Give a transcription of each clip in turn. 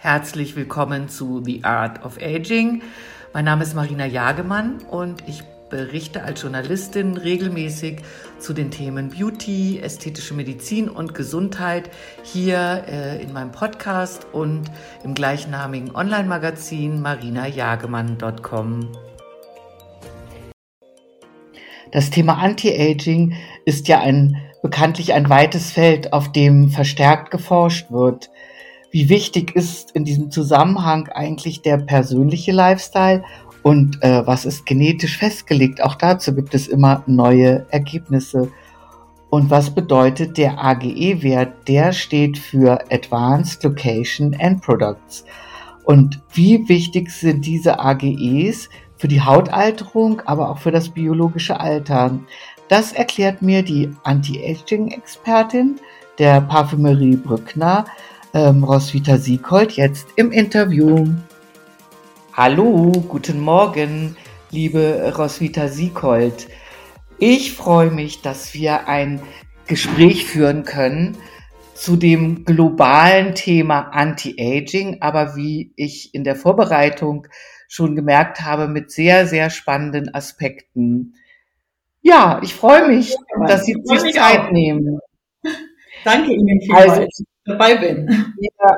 Herzlich willkommen zu The Art of Aging. Mein Name ist Marina Jagemann und ich berichte als Journalistin regelmäßig zu den Themen Beauty, ästhetische Medizin und Gesundheit hier äh, in meinem Podcast und im gleichnamigen Online-Magazin marinajagemann.com. Das Thema Anti-Aging ist ja ein bekanntlich ein weites Feld, auf dem verstärkt geforscht wird. Wie wichtig ist in diesem Zusammenhang eigentlich der persönliche Lifestyle und äh, was ist genetisch festgelegt? Auch dazu gibt es immer neue Ergebnisse. Und was bedeutet der AGE-Wert? Der steht für Advanced Location and Products. Und wie wichtig sind diese AGEs für die Hautalterung, aber auch für das biologische Alter? Das erklärt mir die Anti-Aging-Expertin der Parfümerie Brückner, ähm, Roswitha Siekold, jetzt im Interview. Hallo, guten Morgen, liebe Roswitha Siekold. Ich freue mich, dass wir ein Gespräch führen können zu dem globalen Thema Anti-Aging, aber wie ich in der Vorbereitung schon gemerkt habe, mit sehr, sehr spannenden Aspekten. Ja, ich freue mich, ja, dass Sie sich Zeit auch. nehmen. Danke Ihnen vielmals, also, dabei bin. Ja,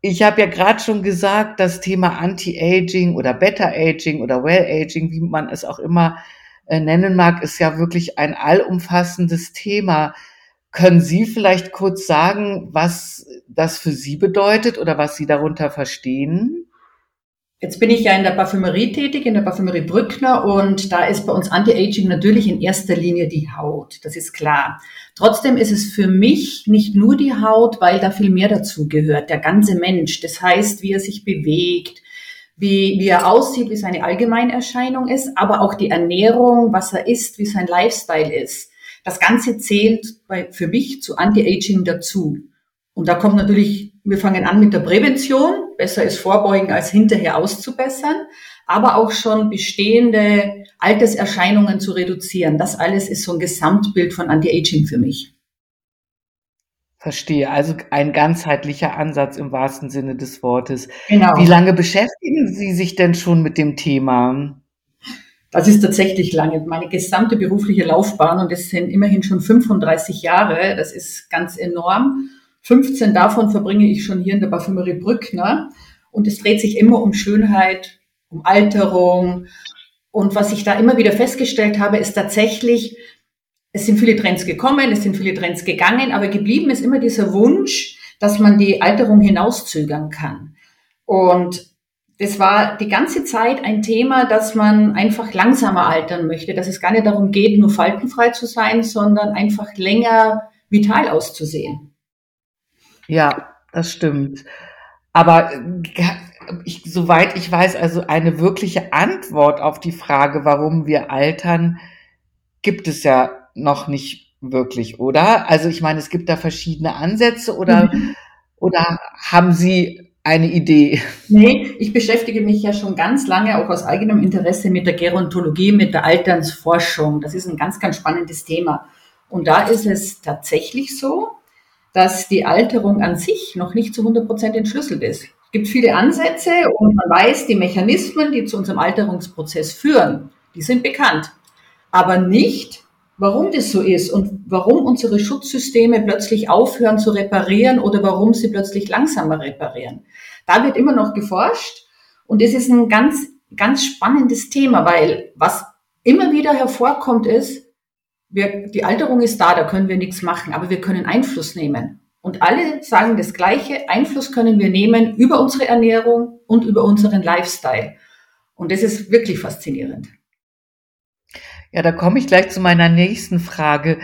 ich habe ja gerade schon gesagt, das Thema Anti-Aging oder Better-Aging oder Well-Aging, wie man es auch immer äh, nennen mag, ist ja wirklich ein allumfassendes Thema. Können Sie vielleicht kurz sagen, was das für Sie bedeutet oder was Sie darunter verstehen? Jetzt bin ich ja in der Parfümerie tätig, in der Parfümerie Brückner und da ist bei uns Anti-Aging natürlich in erster Linie die Haut, das ist klar. Trotzdem ist es für mich nicht nur die Haut, weil da viel mehr dazu gehört, der ganze Mensch. Das heißt, wie er sich bewegt, wie, wie er aussieht, wie seine Allgemeinerscheinung ist, aber auch die Ernährung, was er isst, wie sein Lifestyle ist. Das Ganze zählt bei, für mich zu Anti-Aging dazu. Und da kommt natürlich, wir fangen an mit der Prävention, besser ist vorbeugen als hinterher auszubessern, aber auch schon bestehende Alterserscheinungen zu reduzieren. Das alles ist so ein Gesamtbild von Anti-Aging für mich. Verstehe. Also ein ganzheitlicher Ansatz im wahrsten Sinne des Wortes. Genau. Wie lange beschäftigen Sie sich denn schon mit dem Thema? Das ist tatsächlich lange. Meine gesamte berufliche Laufbahn, und das sind immerhin schon 35 Jahre, das ist ganz enorm. 15 davon verbringe ich schon hier in der Parfümerie Brückner. Und es dreht sich immer um Schönheit, um Alterung. Und was ich da immer wieder festgestellt habe, ist tatsächlich, es sind viele Trends gekommen, es sind viele Trends gegangen, aber geblieben ist immer dieser Wunsch, dass man die Alterung hinauszögern kann. Und das war die ganze Zeit ein Thema, dass man einfach langsamer altern möchte, dass es gar nicht darum geht, nur faltenfrei zu sein, sondern einfach länger vital auszusehen. Ja, das stimmt. Aber äh, ich, soweit ich weiß, also eine wirkliche Antwort auf die Frage, warum wir altern, gibt es ja noch nicht wirklich, oder? Also ich meine, es gibt da verschiedene Ansätze oder, mhm. oder haben Sie eine Idee? Nee, ich beschäftige mich ja schon ganz lange auch aus eigenem Interesse mit der Gerontologie, mit der Alternsforschung. Das ist ein ganz, ganz spannendes Thema. Und da ist es tatsächlich so, dass die Alterung an sich noch nicht zu 100 Prozent entschlüsselt ist. Es gibt viele Ansätze und man weiß, die Mechanismen, die zu unserem Alterungsprozess führen, die sind bekannt. Aber nicht, warum das so ist und warum unsere Schutzsysteme plötzlich aufhören zu reparieren oder warum sie plötzlich langsamer reparieren. Da wird immer noch geforscht und das ist ein ganz, ganz spannendes Thema, weil was immer wieder hervorkommt ist, wir, die Alterung ist da, da können wir nichts machen, aber wir können Einfluss nehmen. Und alle sagen das Gleiche, Einfluss können wir nehmen über unsere Ernährung und über unseren Lifestyle. Und das ist wirklich faszinierend. Ja, da komme ich gleich zu meiner nächsten Frage.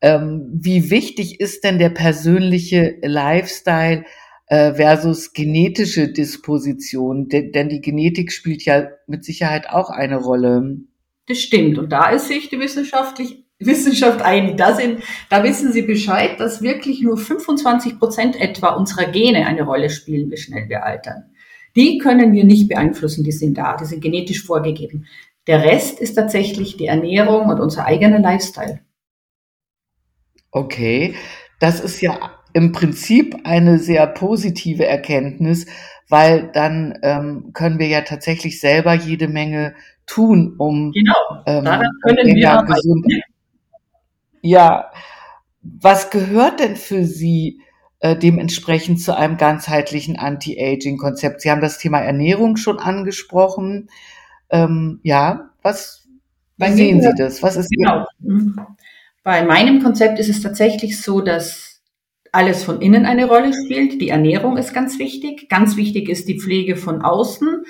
Ähm, wie wichtig ist denn der persönliche Lifestyle äh, versus genetische Disposition? De denn die Genetik spielt ja mit Sicherheit auch eine Rolle. Das stimmt. Und da ist sich die wissenschaftlich Wissenschaft einig. Da, sind, da wissen Sie Bescheid, dass wirklich nur 25 Prozent etwa unserer Gene eine Rolle spielen, wie schnell wir altern. Die können wir nicht beeinflussen, die sind da, die sind genetisch vorgegeben. Der Rest ist tatsächlich die Ernährung und unser eigener Lifestyle. Okay, das ist ja im Prinzip eine sehr positive Erkenntnis, weil dann ähm, können wir ja tatsächlich selber jede Menge tun, um genau, ähm, können wir gesund. Ja, was gehört denn für Sie äh, dementsprechend zu einem ganzheitlichen Anti-Aging-Konzept? Sie haben das Thema Ernährung schon angesprochen. Ähm, ja, was, wie sehen Sie das? Was ist genau. Mhm. Bei meinem Konzept ist es tatsächlich so, dass alles von innen eine Rolle spielt. Die Ernährung ist ganz wichtig. Ganz wichtig ist die Pflege von außen.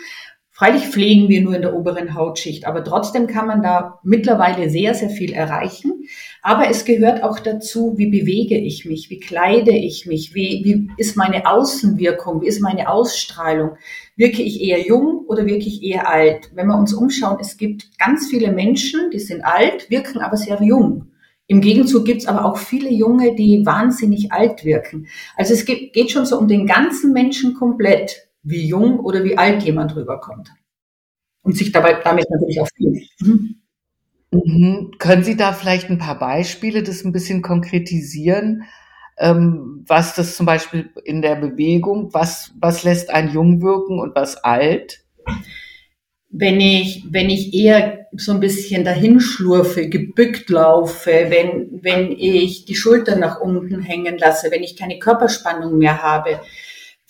Freilich pflegen wir nur in der oberen Hautschicht, aber trotzdem kann man da mittlerweile sehr, sehr viel erreichen. Aber es gehört auch dazu, wie bewege ich mich, wie kleide ich mich, wie, wie ist meine Außenwirkung, wie ist meine Ausstrahlung. Wirke ich eher jung oder wirke ich eher alt? Wenn wir uns umschauen, es gibt ganz viele Menschen, die sind alt, wirken aber sehr jung. Im Gegenzug gibt es aber auch viele Junge, die wahnsinnig alt wirken. Also es geht schon so um den ganzen Menschen komplett wie jung oder wie alt jemand rüberkommt. Und sich dabei damit natürlich auch fühlt. Mhm. Mhm. Können Sie da vielleicht ein paar Beispiele, das ein bisschen konkretisieren? Ähm, was das zum Beispiel in der Bewegung, was, was lässt einen jung wirken und was alt? Wenn ich, wenn ich eher so ein bisschen dahinschlurfe, gebückt laufe, wenn, wenn ich die Schultern nach unten hängen lasse, wenn ich keine Körperspannung mehr habe,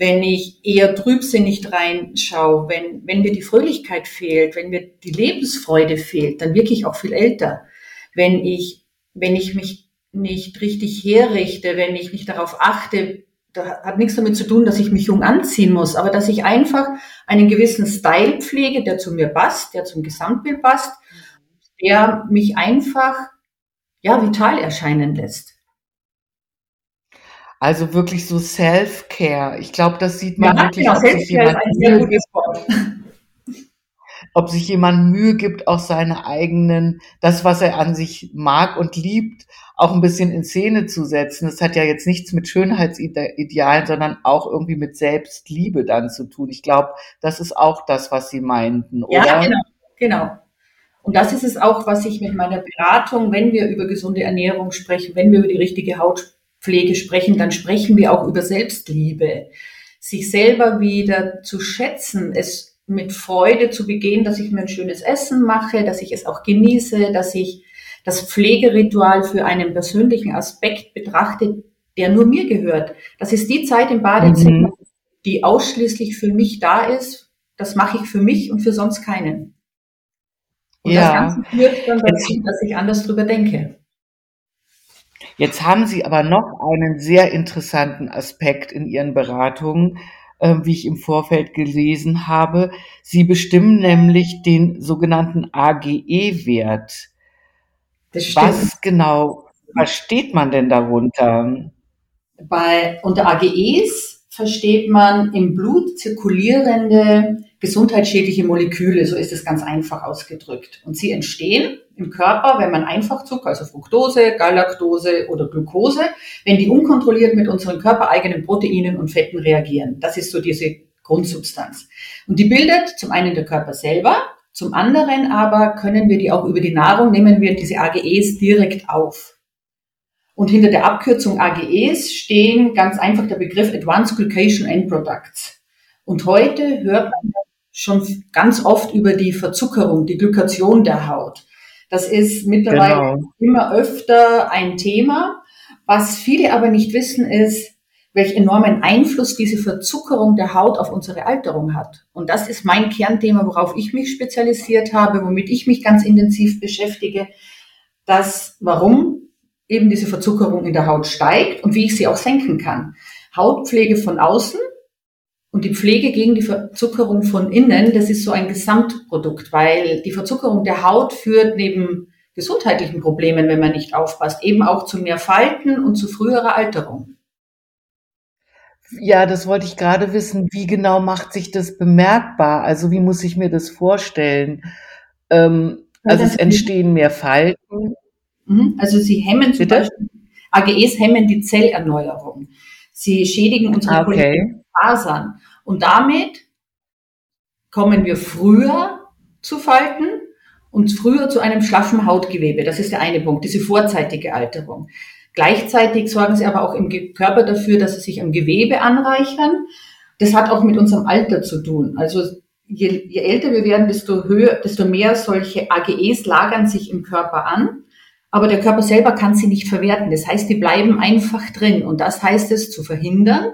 wenn ich eher trübsinnig reinschaue, wenn, wenn mir die Fröhlichkeit fehlt, wenn mir die Lebensfreude fehlt, dann wirke ich auch viel älter. Wenn ich, wenn ich mich nicht richtig herrichte, wenn ich nicht darauf achte, da hat nichts damit zu tun, dass ich mich jung anziehen muss, aber dass ich einfach einen gewissen Style pflege, der zu mir passt, der zum Gesamtbild passt, der mich einfach, ja, vital erscheinen lässt. Also wirklich so Self-Care. Ich glaube, das sieht man ja, wirklich, genau, ob sich, jemand Mühe, ob sich jemand Mühe gibt, auch seine eigenen, das, was er an sich mag und liebt, auch ein bisschen in Szene zu setzen. Das hat ja jetzt nichts mit Schönheitsidealen, sondern auch irgendwie mit Selbstliebe dann zu tun. Ich glaube, das ist auch das, was Sie meinten, oder? Ja, genau, genau. Und das ist es auch, was ich mit meiner Beratung, wenn wir über gesunde Ernährung sprechen, wenn wir über die richtige Haut Pflege sprechen, dann sprechen wir auch über Selbstliebe. Sich selber wieder zu schätzen, es mit Freude zu begehen, dass ich mir ein schönes Essen mache, dass ich es auch genieße, dass ich das Pflegeritual für einen persönlichen Aspekt betrachte, der nur mir gehört. Das ist die Zeit im Badezimmer, mhm. die ausschließlich für mich da ist. Das mache ich für mich und für sonst keinen. Und ja. das Ganze führt dann dazu, dass ich anders drüber denke. Jetzt haben Sie aber noch einen sehr interessanten Aspekt in Ihren Beratungen, äh, wie ich im Vorfeld gelesen habe. Sie bestimmen nämlich den sogenannten AGE-Wert. Was genau versteht man denn darunter? Bei, unter AGEs versteht man im Blut zirkulierende gesundheitsschädliche Moleküle, so ist es ganz einfach ausgedrückt. Und sie entstehen im Körper, wenn man Einfachzucker, also Fructose, Galaktose oder Glucose, wenn die unkontrolliert mit unseren körpereigenen Proteinen und Fetten reagieren. Das ist so diese Grundsubstanz. Und die bildet zum einen der Körper selber, zum anderen aber können wir die auch über die Nahrung, nehmen wir diese AGEs direkt auf. Und hinter der Abkürzung AGEs stehen ganz einfach der Begriff Advanced Glycation End Products. Und heute hört man schon ganz oft über die Verzuckerung, die Glykation der Haut. Das ist mittlerweile genau. immer öfter ein Thema. Was viele aber nicht wissen, ist, welch enormen Einfluss diese Verzuckerung der Haut auf unsere Alterung hat. Und das ist mein Kernthema, worauf ich mich spezialisiert habe, womit ich mich ganz intensiv beschäftige, dass warum eben diese Verzuckerung in der Haut steigt und wie ich sie auch senken kann. Hautpflege von außen und die Pflege gegen die Verzuckerung von innen, das ist so ein Gesamtprodukt, weil die Verzuckerung der Haut führt neben gesundheitlichen Problemen, wenn man nicht aufpasst, eben auch zu mehr Falten und zu früherer Alterung. Ja, das wollte ich gerade wissen. Wie genau macht sich das bemerkbar? Also wie muss ich mir das vorstellen? Ähm, also es entstehen mehr Falten. Mhm. Also sie hemmen zum Bitte? Beispiel, AGEs hemmen die Zellerneuerung. Sie schädigen unsere ah, okay. Fasern. Und damit kommen wir früher zu Falten und früher zu einem schlaffen Hautgewebe. Das ist der eine Punkt, diese vorzeitige Alterung. Gleichzeitig sorgen sie aber auch im Körper dafür, dass sie sich am Gewebe anreichern. Das hat auch mit unserem Alter zu tun. Also je, je älter wir werden, desto höher, desto mehr solche AGEs lagern sich im Körper an. Aber der Körper selber kann sie nicht verwerten. Das heißt, die bleiben einfach drin. Und das heißt es zu verhindern.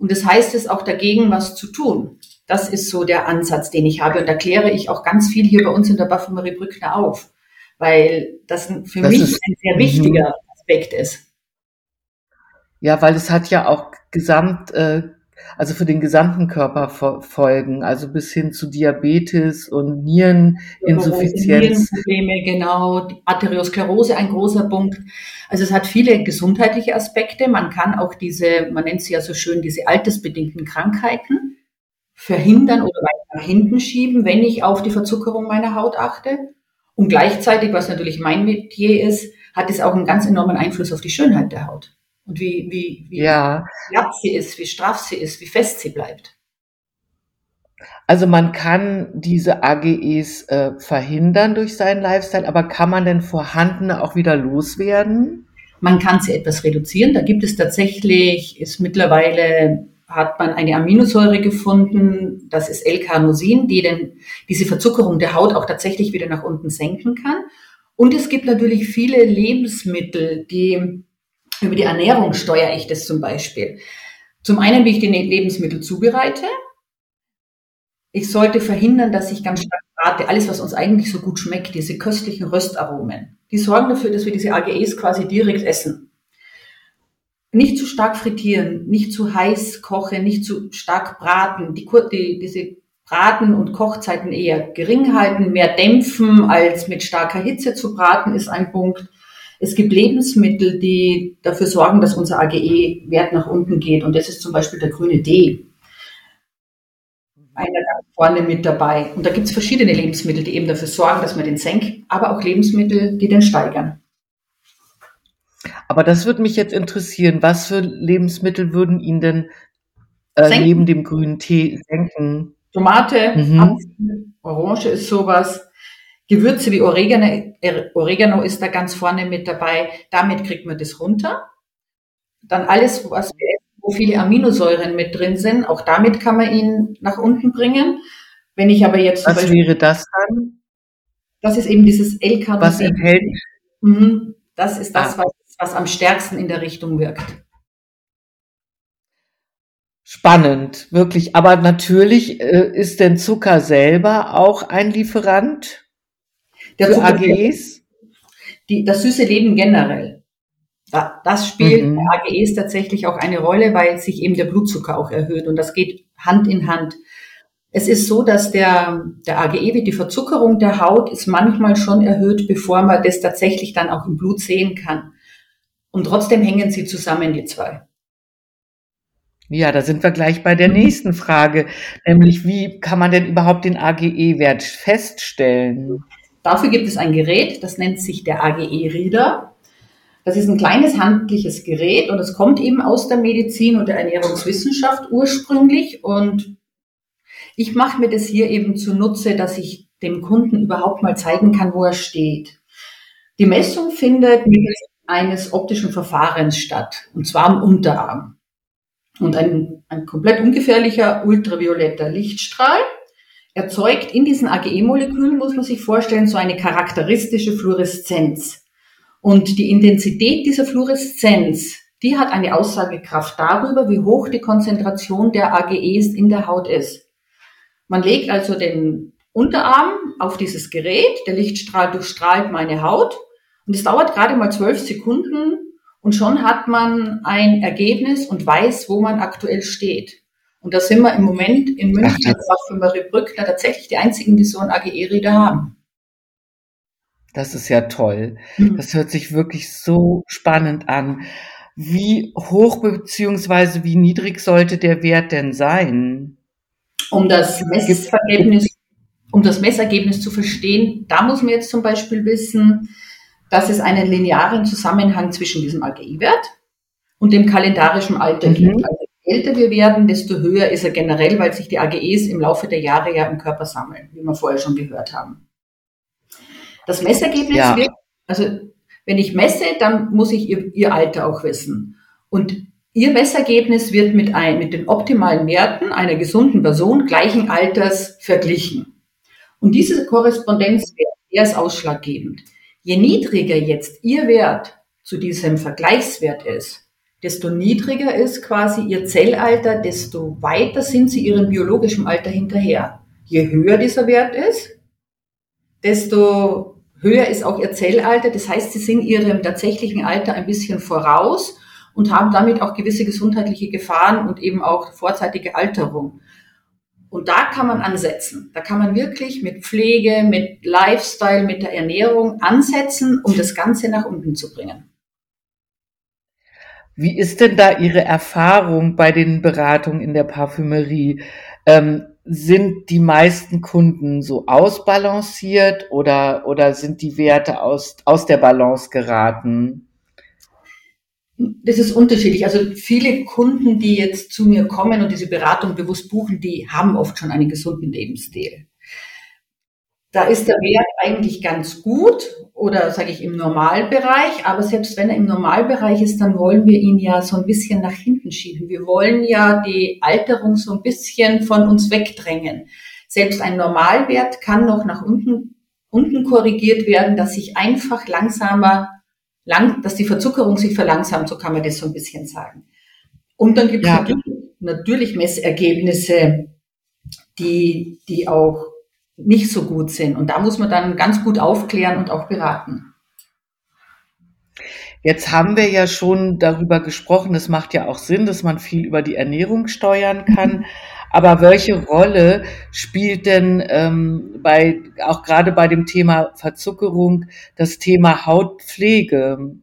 Und das heißt es auch dagegen was zu tun. Das ist so der Ansatz, den ich habe. Und da kläre ich auch ganz viel hier bei uns in der Baffelmarie Brückner auf. Weil das für das mich ein sehr wichtiger Aspekt ist. Ja, weil es hat ja auch gesamt äh, also für den gesamten Körper folgen, also bis hin zu Diabetes und Niereninsuffizienz. Nierenprobleme, genau, Arteriosklerose ein großer Punkt. Also es hat viele gesundheitliche Aspekte. Man kann auch diese, man nennt sie ja so schön, diese altersbedingten Krankheiten verhindern oder weiter nach hinten schieben, wenn ich auf die Verzuckerung meiner Haut achte. Und gleichzeitig, was natürlich mein Metier ist, hat es auch einen ganz enormen Einfluss auf die Schönheit der Haut und wie, wie, wie ja. glatt sie ist, wie straff sie ist, wie fest sie bleibt. Also man kann diese AGEs äh, verhindern durch seinen Lifestyle, aber kann man denn vorhandene auch wieder loswerden? Man kann sie etwas reduzieren. Da gibt es tatsächlich, ist mittlerweile hat man eine Aminosäure gefunden, das ist L-Carnosin, die denn diese Verzuckerung der Haut auch tatsächlich wieder nach unten senken kann. Und es gibt natürlich viele Lebensmittel, die über die Ernährung steuere ich das zum Beispiel. Zum einen, wie ich die Lebensmittel zubereite. Ich sollte verhindern, dass ich ganz stark brate. Alles, was uns eigentlich so gut schmeckt, diese köstlichen Röstaromen, die sorgen dafür, dass wir diese AGEs quasi direkt essen. Nicht zu stark frittieren, nicht zu heiß kochen, nicht zu stark braten. Die, die, diese Braten- und Kochzeiten eher gering halten, mehr dämpfen als mit starker Hitze zu braten, ist ein Punkt. Es gibt Lebensmittel, die dafür sorgen, dass unser AGE-Wert nach unten geht. Und das ist zum Beispiel der grüne D. Einer ganz vorne mit dabei. Und da gibt es verschiedene Lebensmittel, die eben dafür sorgen, dass man den senkt, aber auch Lebensmittel, die den steigern. Aber das würde mich jetzt interessieren. Was für Lebensmittel würden ihn denn äh, neben dem grünen Tee senken? Tomate, mhm. Apfel, Orange ist sowas. Gewürze wie Oregano, Oregano ist da ganz vorne mit dabei. Damit kriegt man das runter. Dann alles, was wir essen, wo viele Aminosäuren mit drin sind, auch damit kann man ihn nach unten bringen. Wenn ich aber jetzt was Beispiel, wäre das dann? Das ist eben dieses L-Carnosin. Was enthält? Mhm. Das ist das, ah. was, was am stärksten in der Richtung wirkt. Spannend, wirklich. Aber natürlich äh, ist denn Zucker selber auch ein Lieferant der für AGEs? Die, das süße Leben generell. Das spielt mhm. bei AGEs tatsächlich auch eine Rolle, weil sich eben der Blutzucker auch erhöht und das geht Hand in Hand. Es ist so, dass der, der AGE, wie die Verzuckerung der Haut, ist manchmal schon erhöht, bevor man das tatsächlich dann auch im Blut sehen kann. Und trotzdem hängen sie zusammen, die zwei. Ja, da sind wir gleich bei der nächsten Frage, nämlich wie kann man denn überhaupt den AGE-Wert feststellen? Dafür gibt es ein Gerät, das nennt sich der AGE-Reader. Das ist ein kleines handliches Gerät und es kommt eben aus der Medizin und der Ernährungswissenschaft ursprünglich. Und ich mache mir das hier eben zunutze, dass ich dem Kunden überhaupt mal zeigen kann, wo er steht. Die Messung findet mittels eines optischen Verfahrens statt, und zwar am Unterarm. Und ein, ein komplett ungefährlicher ultravioletter Lichtstrahl erzeugt in diesen AGE-Molekülen, muss man sich vorstellen, so eine charakteristische Fluoreszenz. Und die Intensität dieser Fluoreszenz, die hat eine Aussagekraft darüber, wie hoch die Konzentration der AGEs in der Haut ist. Man legt also den Unterarm auf dieses Gerät, der Lichtstrahl durchstrahlt meine Haut und es dauert gerade mal zwölf Sekunden und schon hat man ein Ergebnis und weiß, wo man aktuell steht. Und da sind wir im Moment in München, auch für Marie Brückner, tatsächlich die einzigen, die so ein AGE-Reader haben. Das ist ja toll. Mhm. Das hört sich wirklich so spannend an. Wie hoch beziehungsweise wie niedrig sollte der Wert denn sein? Um das Messergebnis, um das Messergebnis zu verstehen, da muss man jetzt zum Beispiel wissen, dass es einen linearen Zusammenhang zwischen diesem AGI-Wert und dem kalendarischen Alter mhm. gibt. Also älter wir werden, desto höher ist er generell, weil sich die AGEs im Laufe der Jahre ja im Körper sammeln, wie wir vorher schon gehört haben. Das Messergebnis ja. wird, also Wenn ich messe, dann muss ich ihr, ihr Alter auch wissen. Und Ihr Messergebnis wird mit, ein, mit den optimalen Werten einer gesunden Person gleichen Alters verglichen. Und diese Korrespondenzwert, der ist ausschlaggebend. Je niedriger jetzt Ihr Wert zu diesem Vergleichswert ist, desto niedriger ist quasi Ihr Zellalter, desto weiter sind Sie Ihrem biologischen Alter hinterher. Je höher dieser Wert ist, desto höher ist auch Ihr Zellalter. Das heißt, Sie sind Ihrem tatsächlichen Alter ein bisschen voraus und haben damit auch gewisse gesundheitliche Gefahren und eben auch vorzeitige Alterung. Und da kann man ansetzen. Da kann man wirklich mit Pflege, mit Lifestyle, mit der Ernährung ansetzen, um das Ganze nach unten zu bringen. Wie ist denn da Ihre Erfahrung bei den Beratungen in der Parfümerie? Ähm, sind die meisten Kunden so ausbalanciert oder, oder sind die Werte aus, aus der Balance geraten? Das ist unterschiedlich. Also viele Kunden, die jetzt zu mir kommen und diese Beratung bewusst buchen, die haben oft schon einen gesunden Lebensstil. Da ist der Wert eigentlich ganz gut oder sage ich im Normalbereich, aber selbst wenn er im Normalbereich ist, dann wollen wir ihn ja so ein bisschen nach hinten schieben. Wir wollen ja die Alterung so ein bisschen von uns wegdrängen. Selbst ein Normalwert kann noch nach unten, unten korrigiert werden, dass sich einfach langsamer lang, dass die Verzuckerung sich verlangsamt, so kann man das so ein bisschen sagen. Und dann gibt es ja. natürlich, natürlich Messergebnisse, die, die auch nicht so gut sind. Und da muss man dann ganz gut aufklären und auch beraten. Jetzt haben wir ja schon darüber gesprochen, es macht ja auch Sinn, dass man viel über die Ernährung steuern kann. Aber welche Rolle spielt denn ähm, bei, auch gerade bei dem Thema Verzuckerung, das Thema Hautpflege?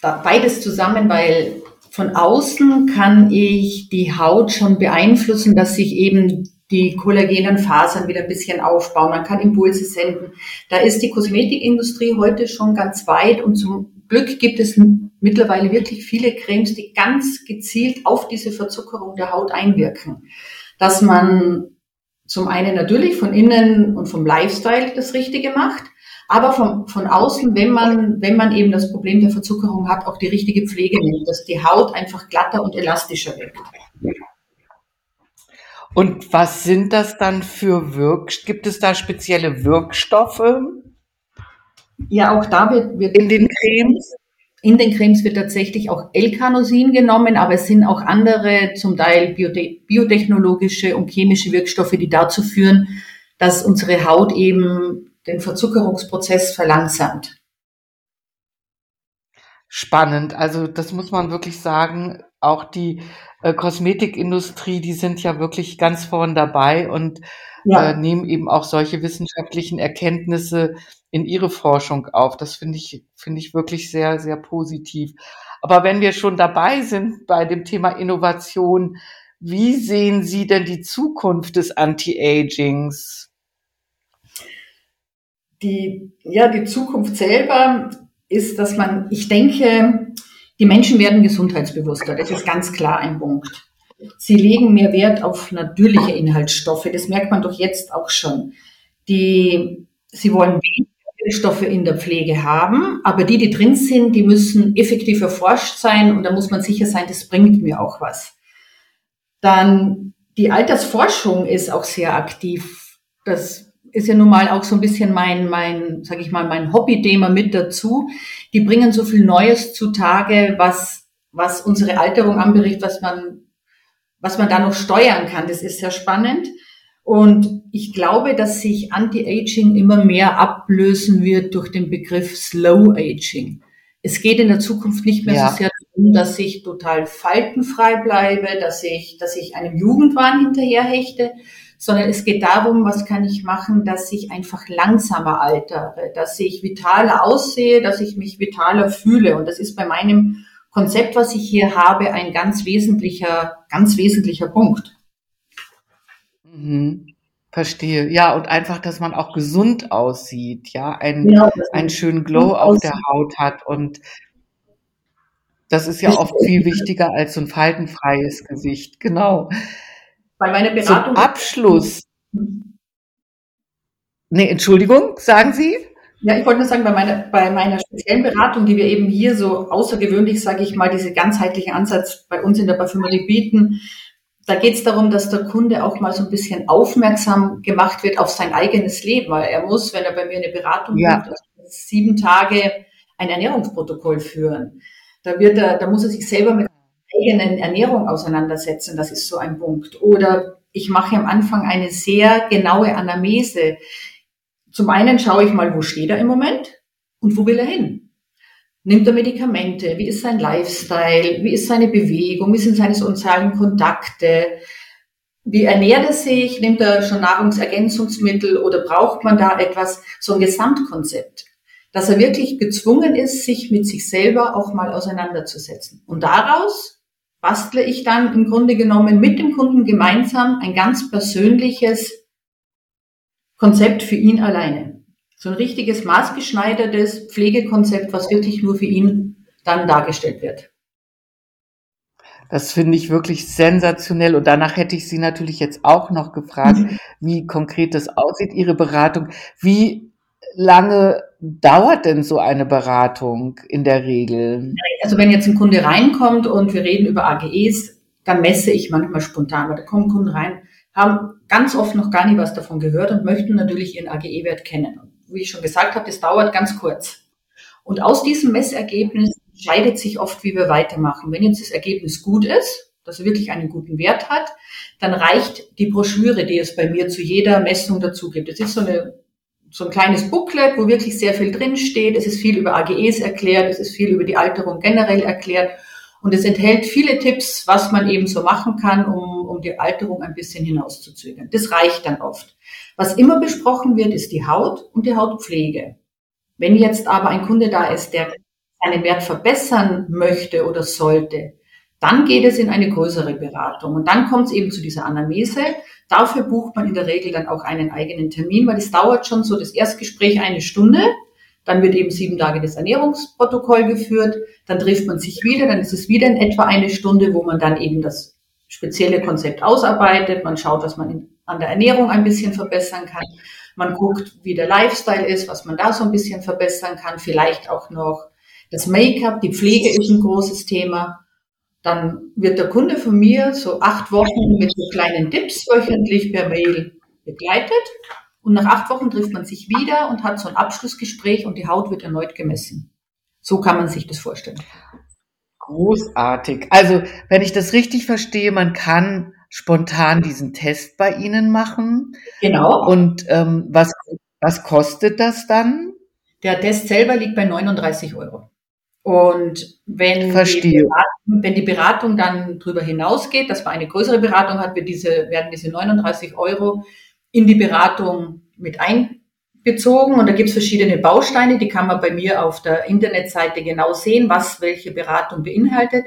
Beides zusammen, weil von außen kann ich die Haut schon beeinflussen, dass sich eben die kollagenen Fasern wieder ein bisschen aufbauen. Man kann Impulse senden. Da ist die Kosmetikindustrie heute schon ganz weit und zum Glück gibt es mittlerweile wirklich viele Cremes, die ganz gezielt auf diese Verzuckerung der Haut einwirken. Dass man zum einen natürlich von innen und vom Lifestyle das Richtige macht, aber vom, von außen, wenn man, wenn man eben das Problem der Verzuckerung hat, auch die richtige Pflege nimmt, dass die Haut einfach glatter und elastischer wirkt. Und was sind das dann für Wirk? Gibt es da spezielle Wirkstoffe? Ja, auch da wird, wird in den Cremes. In den Cremes wird tatsächlich auch L-Carnosin genommen, aber es sind auch andere, zum Teil biotechnologische und chemische Wirkstoffe, die dazu führen, dass unsere Haut eben den Verzuckerungsprozess verlangsamt. Spannend. Also das muss man wirklich sagen. Auch die äh, Kosmetikindustrie, die sind ja wirklich ganz vorn dabei und ja. äh, nehmen eben auch solche wissenschaftlichen Erkenntnisse in ihre Forschung auf. Das finde ich, finde ich wirklich sehr, sehr positiv. Aber wenn wir schon dabei sind bei dem Thema Innovation, wie sehen Sie denn die Zukunft des Anti-Agings? Die, ja, die Zukunft selber ist, dass man, ich denke, die Menschen werden gesundheitsbewusster. Das ist ganz klar ein Punkt. Sie legen mehr Wert auf natürliche Inhaltsstoffe. Das merkt man doch jetzt auch schon. Die, sie wollen weniger Stoffe in der Pflege haben, aber die, die drin sind, die müssen effektiv erforscht sein und da muss man sicher sein, das bringt mir auch was. Dann die Altersforschung ist auch sehr aktiv. Das ist ja nun mal auch so ein bisschen mein, mein, sag ich mal, mein Hobbythema mit dazu. Die bringen so viel Neues zutage, was, was unsere Alterung anberichtet, was man, was man da noch steuern kann. Das ist sehr spannend. Und ich glaube, dass sich Anti-Aging immer mehr ablösen wird durch den Begriff Slow Aging. Es geht in der Zukunft nicht mehr ja. so sehr darum, dass ich total faltenfrei bleibe, dass ich, dass ich einem Jugendwahn hinterherhechte, sondern es geht darum, was kann ich machen, dass ich einfach langsamer altere, dass ich vitaler aussehe, dass ich mich vitaler fühle. Und das ist bei meinem Konzept, was ich hier habe, ein ganz wesentlicher, ganz wesentlicher Punkt. Mhm. Verstehe. Ja, und einfach, dass man auch gesund aussieht, ja, einen, genau, einen schönen Glow auf der Haut hat. Und das ist ja oft viel wichtiger als so ein faltenfreies Gesicht. Genau. Bei meiner Beratung. Zum Abschluss. Nee, Entschuldigung, sagen Sie? Ja, ich wollte nur sagen, bei meiner, bei meiner speziellen Beratung, die wir eben hier so außergewöhnlich, sage ich mal, diese ganzheitliche Ansatz bei uns in der Parfümerie bieten, da geht es darum, dass der Kunde auch mal so ein bisschen aufmerksam gemacht wird auf sein eigenes Leben, weil er muss, wenn er bei mir eine Beratung ja. also sieben Tage ein Ernährungsprotokoll führen. Da wird er, da muss er sich selber mit eigenen Ernährung auseinandersetzen. Das ist so ein Punkt. Oder ich mache am Anfang eine sehr genaue Anamnese. Zum einen schaue ich mal, wo steht er im Moment und wo will er hin? Nimmt er Medikamente? Wie ist sein Lifestyle? Wie ist seine Bewegung? Wie sind seine sozialen Kontakte? Wie ernährt er sich? Nimmt er schon Nahrungsergänzungsmittel oder braucht man da etwas? So ein Gesamtkonzept. Dass er wirklich gezwungen ist, sich mit sich selber auch mal auseinanderzusetzen. Und daraus bastle ich dann im Grunde genommen mit dem Kunden gemeinsam ein ganz persönliches Konzept für ihn alleine. So ein richtiges maßgeschneidertes Pflegekonzept, was wirklich nur für ihn dann dargestellt wird. Das finde ich wirklich sensationell. Und danach hätte ich Sie natürlich jetzt auch noch gefragt, mhm. wie konkret das aussieht, Ihre Beratung. Wie lange dauert denn so eine Beratung in der Regel? Also wenn jetzt ein Kunde reinkommt und wir reden über AGEs, dann messe ich manchmal spontan, weil da kommen Kunden rein, haben ganz oft noch gar nie was davon gehört und möchten natürlich ihren AGE-Wert kennen. Und wie ich schon gesagt habe, das dauert ganz kurz. Und aus diesem Messergebnis entscheidet sich oft, wie wir weitermachen. Wenn jetzt das Ergebnis gut ist, dass er wirklich einen guten Wert hat, dann reicht die Broschüre, die es bei mir zu jeder Messung dazu gibt. Das ist so eine so ein kleines Booklet, wo wirklich sehr viel drinsteht. Es ist viel über AGEs erklärt, es ist viel über die Alterung generell erklärt. Und es enthält viele Tipps, was man eben so machen kann, um, um die Alterung ein bisschen hinauszuzögern. Das reicht dann oft. Was immer besprochen wird, ist die Haut und die Hautpflege. Wenn jetzt aber ein Kunde da ist, der seinen Wert verbessern möchte oder sollte, dann geht es in eine größere Beratung. Und dann kommt es eben zu dieser Anamnese. Dafür bucht man in der Regel dann auch einen eigenen Termin, weil es dauert schon so das Erstgespräch eine Stunde. Dann wird eben sieben Tage das Ernährungsprotokoll geführt. Dann trifft man sich wieder. Dann ist es wieder in etwa eine Stunde, wo man dann eben das spezielle Konzept ausarbeitet. Man schaut, was man in, an der Ernährung ein bisschen verbessern kann. Man guckt, wie der Lifestyle ist, was man da so ein bisschen verbessern kann. Vielleicht auch noch das Make-up. Die Pflege ist ein großes Thema. Dann wird der Kunde von mir so acht Wochen mit so kleinen Tipps wöchentlich per Mail begleitet. Und nach acht Wochen trifft man sich wieder und hat so ein Abschlussgespräch und die Haut wird erneut gemessen. So kann man sich das vorstellen. Großartig. Also, wenn ich das richtig verstehe, man kann spontan diesen Test bei Ihnen machen. Genau. Und ähm, was, was kostet das dann? Der Test selber liegt bei 39 Euro. Und wenn Verstehe. die, Beratung, wenn die Beratung dann darüber hinausgeht, dass man eine größere Beratung hat, wird diese, werden diese 39 Euro in die Beratung mit einbezogen. Und da gibt es verschiedene Bausteine, die kann man bei mir auf der Internetseite genau sehen, was welche Beratung beinhaltet.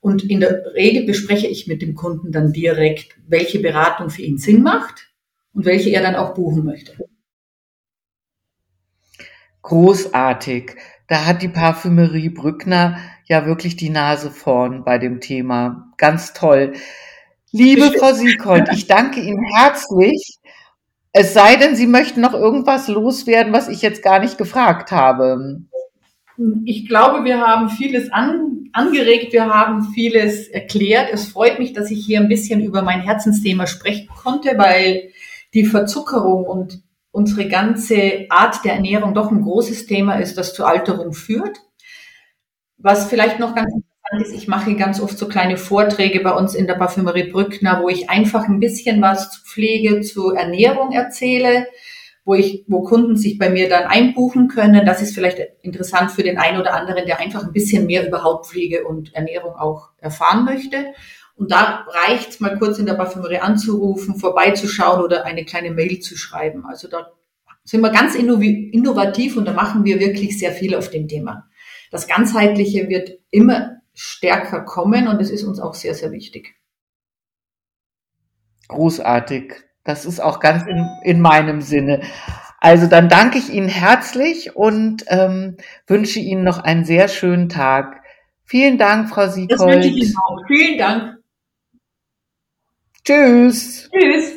Und in der Regel bespreche ich mit dem Kunden dann direkt, welche Beratung für ihn Sinn macht und welche er dann auch buchen möchte. Großartig. Da hat die Parfümerie Brückner ja wirklich die Nase vorn bei dem Thema. Ganz toll. Liebe Frau Siekold, ich danke Ihnen herzlich. Es sei denn, Sie möchten noch irgendwas loswerden, was ich jetzt gar nicht gefragt habe. Ich glaube, wir haben vieles an, angeregt, wir haben vieles erklärt. Es freut mich, dass ich hier ein bisschen über mein Herzensthema sprechen konnte, weil die Verzuckerung und unsere ganze Art der Ernährung doch ein großes Thema ist, das zur Alterung führt. Was vielleicht noch ganz interessant ist, ich mache ganz oft so kleine Vorträge bei uns in der Parfümerie Brückner, wo ich einfach ein bisschen was zu Pflege, zu Ernährung erzähle, wo ich, wo Kunden sich bei mir dann einbuchen können. Das ist vielleicht interessant für den einen oder anderen, der einfach ein bisschen mehr über Hautpflege und Ernährung auch erfahren möchte. Und da reicht es mal kurz in der Parfümerie anzurufen, vorbeizuschauen oder eine kleine Mail zu schreiben. Also da sind wir ganz innovativ und da machen wir wirklich sehr viel auf dem Thema. Das Ganzheitliche wird immer stärker kommen und es ist uns auch sehr, sehr wichtig. Großartig. Das ist auch ganz in, in meinem Sinne. Also dann danke ich Ihnen herzlich und ähm, wünsche Ihnen noch einen sehr schönen Tag. Vielen Dank, Frau Siekold. Das wünsche ich Ihnen auch. Vielen Dank. Tschüss. Tschüss.